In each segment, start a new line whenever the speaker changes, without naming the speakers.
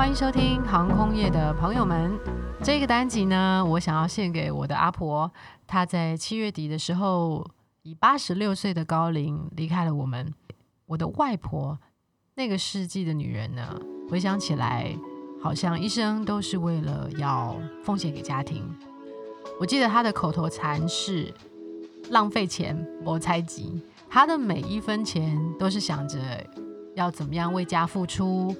欢迎收听航空业的朋友们。这个单集呢，我想要献给我的阿婆，她在七月底的时候，以八十六岁的高龄离开了我们。我的外婆，那个世纪的女人呢，回想起来，好像一生都是为了要奉献给家庭。我记得她的口头禅是“浪费钱谋财急”，她的每一分钱都是想着要怎么样为家付出。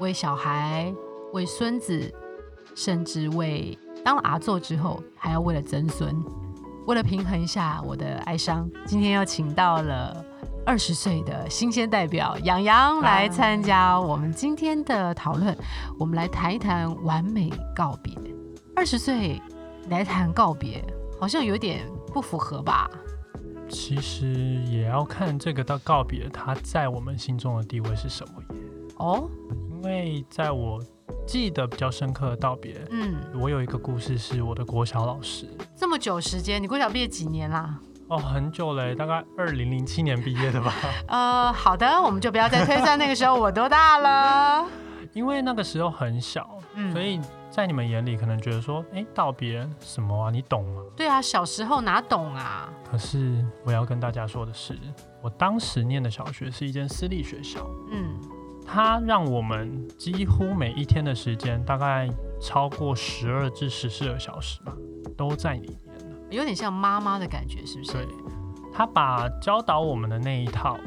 为小孩，为孙子，甚至为当了阿座之后，还要为了曾孙。为了平衡一下我的哀伤，今天又请到了二十岁的新鲜代表杨洋来参加我们今天的讨论。我们来谈一谈完美告别。二十岁来谈告别，好像有点不符合吧？
其实也要看这个到告别，他在我们心中的地位是什么耶。哦。因为在我记得比较深刻的道别，嗯，我有一个故事是我的国小老师。
这么久时间，你国小毕业几年啦？
哦，很久嘞，大概二零零七年毕业的吧。
呃，好的，我们就不要再推算那个时候我多大了。
因为那个时候很小，所以在你们眼里可能觉得说，哎，道别什么啊？你懂吗？
对啊，小时候哪懂啊？
可是我要跟大家说的是，我当时念的小学是一间私立学校。嗯。它让我们几乎每一天的时间，大概超过十二至十四个小时吧，都在里面了。
有点像妈妈的感觉，是不是？
对，他把教导我们的那一套，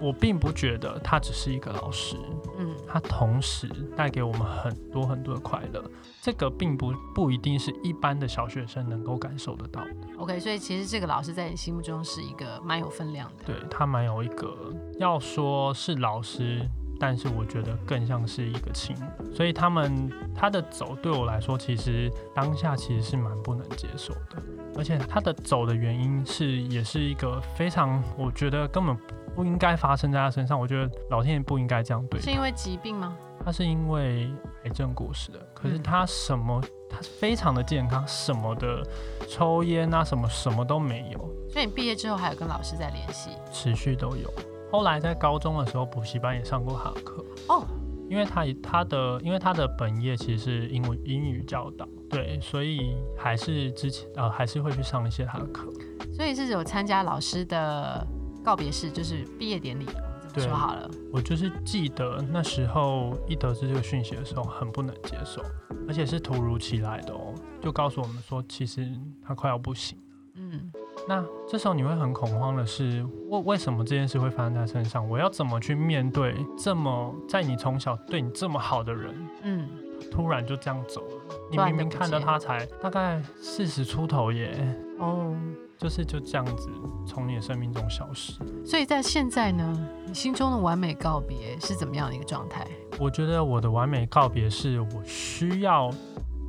我并不觉得他只是一个老师，嗯，他同时带给我们很多很多的快乐。这个并不不一定是一般的小学生能够感受得到的。
OK，所以其实这个老师在你心目中是一个蛮有分量的。
对他蛮有一个，要说是老师。但是我觉得更像是一个亲人，所以他们他的走对我来说，其实当下其实是蛮不能接受的。而且他的走的原因是，也是一个非常，我觉得根本不应该发生在他身上。我觉得老天爷不应该这样对。
是因为疾病吗？
他是因为癌症过世的。可是他什么，他非常的健康，什么的抽烟啊，什么什么都没有。
所以你毕业之后还有跟老师在联系？
持续都有。后来在高中的时候，补习班也上过他的课哦，因为他他的因为他的本业其实是英文英语教导，对，所以还是之前呃还是会去上一些他的课。
所以是有参加老师的告别式，就是毕业典礼，这么说好了。
我就是记得那时候一得知这个讯息的时候，很不能接受，而且是突如其来的哦，就告诉我们说，其实他快要不行了。嗯。那这时候你会很恐慌的是，为为什么这件事会发生在身上？我要怎么去面对这么在你从小对你这么好的人？嗯，突然就这样走了。你明明看到他才大概四十出头耶，哦，就是就这样子从你的生命中消失。
所以在现在呢，你心中的完美告别是怎么样的一个状态？
我觉得我的完美告别是我需要。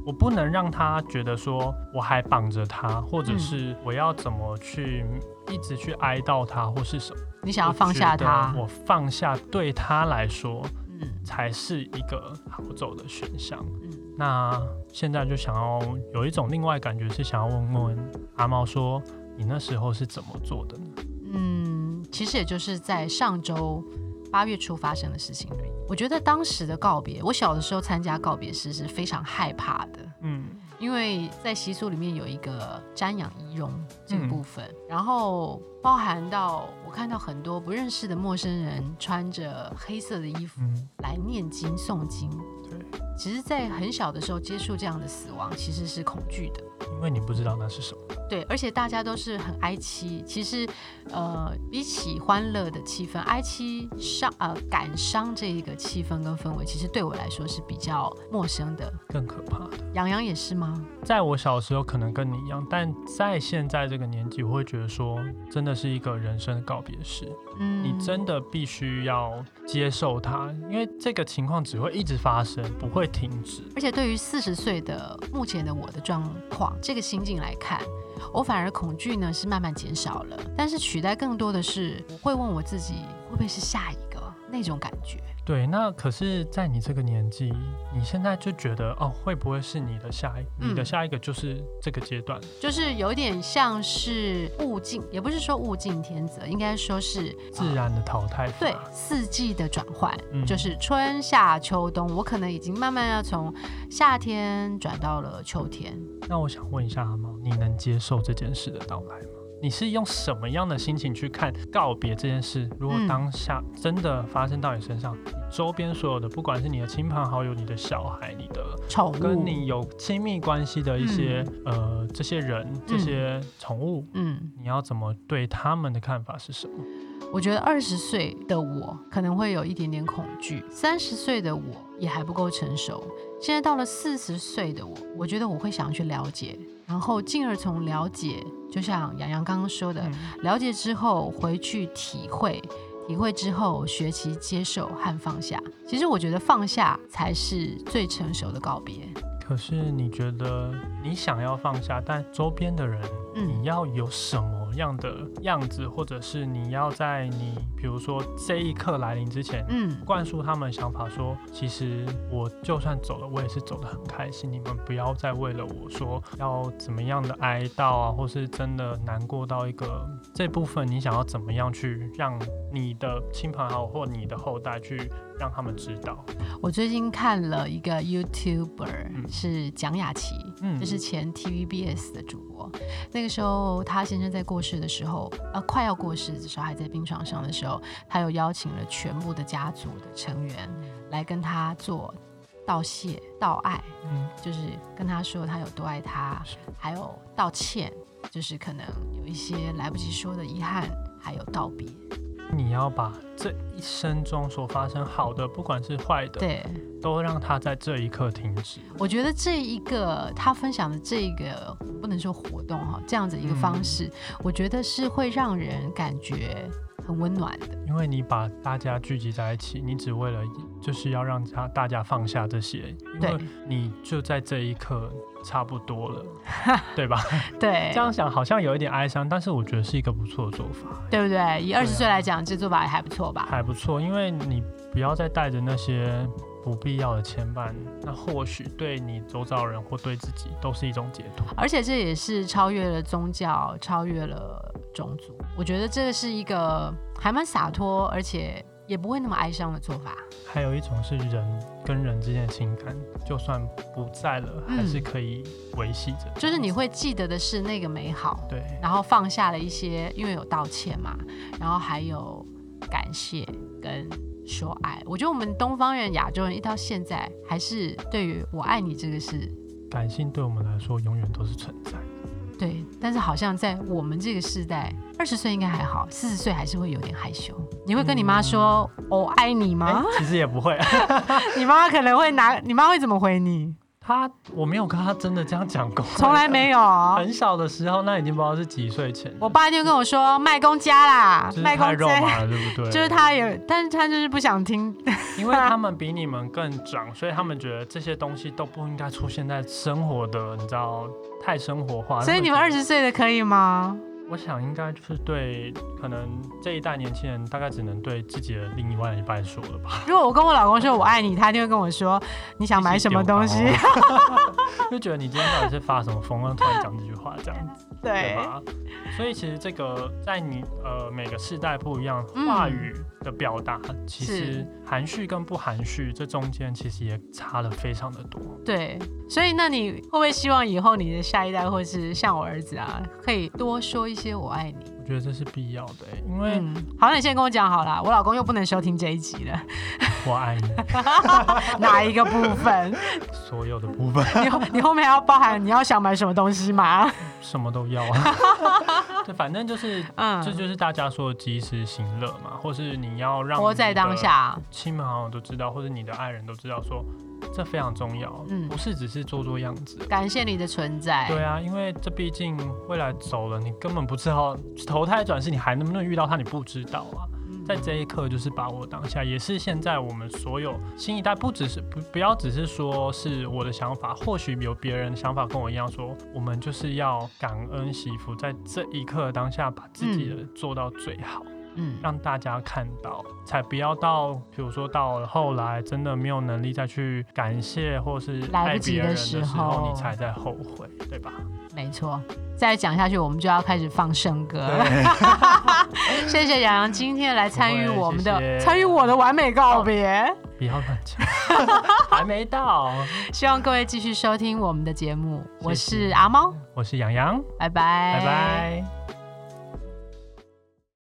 我不能让他觉得说我还绑着他，或者是我要怎么去一直去哀悼他，或是什么？
你想要放下他？
我放下对他来说，嗯，才是一个好走的选项。嗯，那现在就想要有一种另外感觉，是想要问问阿猫说，你那时候是怎么做的呢？
嗯，其实也就是在上周。八月初发生的事情，我觉得当时的告别，我小的时候参加告别式是非常害怕的，嗯，因为在习俗里面有一个瞻仰仪容这个部分，然后包含到我看到很多不认识的陌生人穿着黑色的衣服来念经诵经，对，其实，在很小的时候接触这样的死亡，其实是恐惧的。
因为你不知道那是什么，
对，而且大家都是很哀戚。其实，呃，比起欢乐的气氛，哀戚伤呃感伤这一个气氛跟氛围，其实对我来说是比较陌生的，
更可怕的。
洋洋也是吗？
在我小时候可能跟你一样，但在现在这个年纪，我会觉得说，真的是一个人生的告别式。嗯，你真的必须要接受它，因为这个情况只会一直发生，不会停止。
而且对于四十岁的目前的我的状况，这个心境来看，我反而恐惧呢是慢慢减少了，但是取代更多的是，我会问我自己，会不会是下一个？那种感觉。
对，那可是，在你这个年纪，你现在就觉得哦，会不会是你的下一，你的下一个就是这个阶段，
就是有点像是物竞，也不是说物竞天择，应该说是
自然的淘汰。
对，四季的转换，就是春夏秋冬，我可能已经慢慢要从夏天转到了秋天。
那我想问一下阿猫，你能接受这件事的到来吗？你是用什么样的心情去看告别这件事？如果当下真的发生到你身上，周边所有的，不管是你的亲朋好友、你的小孩、你的
宠物，
跟你有亲密关系的一些呃这些人、这些宠物，嗯，你要怎么对他们的看法是什么？
我觉得二十岁的我可能会有一点点恐惧，三十岁的我也还不够成熟。现在到了四十岁的我，我觉得我会想要去了解，然后进而从了解，就像洋洋刚刚说的，了解之后回去体会，体会之后学习接受和放下。其实我觉得放下才是最成熟的告别。
可是你觉得你想要放下，但周边的人，你要有什么样的样子，或者是你要在你比如说这一刻来临之前，嗯，灌输他们想法，说其实我就算走了，我也是走得很开心。你们不要再为了我说要怎么样的哀悼啊，或是真的难过到一个这部分，你想要怎么样去让你的亲朋好友或你的后代去。让他们知道。
我最近看了一个 YouTuber，是蒋雅琪，嗯，这是前 TVBS 的主播。那个时候他先生在过世的时候，呃，快要过世的时候，还在病床上的时候，他又邀请了全部的家族的成员来跟他做道谢、道爱，嗯，就是跟他说他有多爱他，还有道歉，就是可能有一些来不及说的遗憾，还有道别。
你要把这一生中所发生好的，不管是坏的，
对，
都让他在这一刻停止。
我觉得这一个他分享的这个不能说活动哈，这样子一个方式，我觉得是会让人感觉很温暖的。
因为你把大家聚集在一起，你只为了就是要让他大家放下这些，因为你就在这一刻。差不多了，对吧？
对，
这样想好像有一点哀伤，但是我觉得是一个不错的做法，
对不对？以二十岁来讲，这做法也还不错吧？
还不错，因为你不要再带着那些不必要的牵绊，那或许对你周遭人或对自己都是一种解脱。
而且这也是超越了宗教，超越了种族。我觉得这是一个还蛮洒脱，而且。也不会那么哀伤的做法。
还有一种是人跟人之间的情感，就算不在了，还是可以维系着。
就是你会记得的是那个美好，
对。
然后放下了一些，因为有道歉嘛，然后还有感谢跟说爱。我觉得我们东方人、亚洲人一到现在，还是对于我爱你这个事，
感性对我们来说永远都是存在。
对，但是好像在我们这个时代，二十岁应该还好，四十岁还是会有点害羞。你会跟你妈说“我爱你”吗？
其实也不会，
你妈妈可能会拿，你妈会怎么回你？
他我没有跟他真的这样讲过，
从来没有。
很小的时候，那已经不知道是几岁前。
我爸就跟我说卖公家啦，
卖公肉麻了，对不对？
就是他也，但是他就是不想听，
因为他们比你们更长，所以他们觉得这些东西都不应该出现在生活的，你知道，太生活化。
所以你们二十岁的可以吗？
我想应该就是对，可能这一代年轻人大概只能对自己的另外一半说了吧。
如果我跟我老公说我爱你，他一定会跟我说你想买什么东西
就觉得你今天到底是发什么疯，突然讲这句话这样子，对吧？所以其实这个在你呃每个世代不一样，话语的表达其实含蓄跟不含蓄，这中间其实也差了非常的多。
对，所以那你会不会希望以后你的下一代，或是像我儿子啊，可以多说一些我爱你？
我觉得这是必要的，因为
好，那你先跟我讲好了，我老公又不能收听这一集了。
我爱你，
哪一个部分？
所有的部分。
你你后面要包含你要想买什么东西吗？
什么都要啊。对，反正就是，嗯，这就是大家说的及时行乐嘛，或是你要让
活在当下，
亲朋好友都知道，或者你的爱人都知道，说这非常重要，嗯，不是只是做做样子。
感谢你的存在。
对啊，因为这毕竟未来走了，你根本不知道。投胎转世，你还能不能遇到他？你不知道啊。在这一刻，就是把握当下，也是现在我们所有新一代，不只是不不要只是说是我的想法，或许有别人的想法跟我一样，说我们就是要感恩惜福，在这一刻当下，把自己的做到最好。嗯，让大家看到，才不要到，比如说到后来真的没有能力再去感谢或是
来不及
的
时
候，你才在后悔，对吧？
没错，再讲下去我们就要开始放圣歌了。谢谢洋洋今天来参与我们的，参与我的完美告别。
不要乱讲，还没到。
希望各位继续收听我们的节目。我是阿猫，
我是洋洋，
拜拜，
拜拜。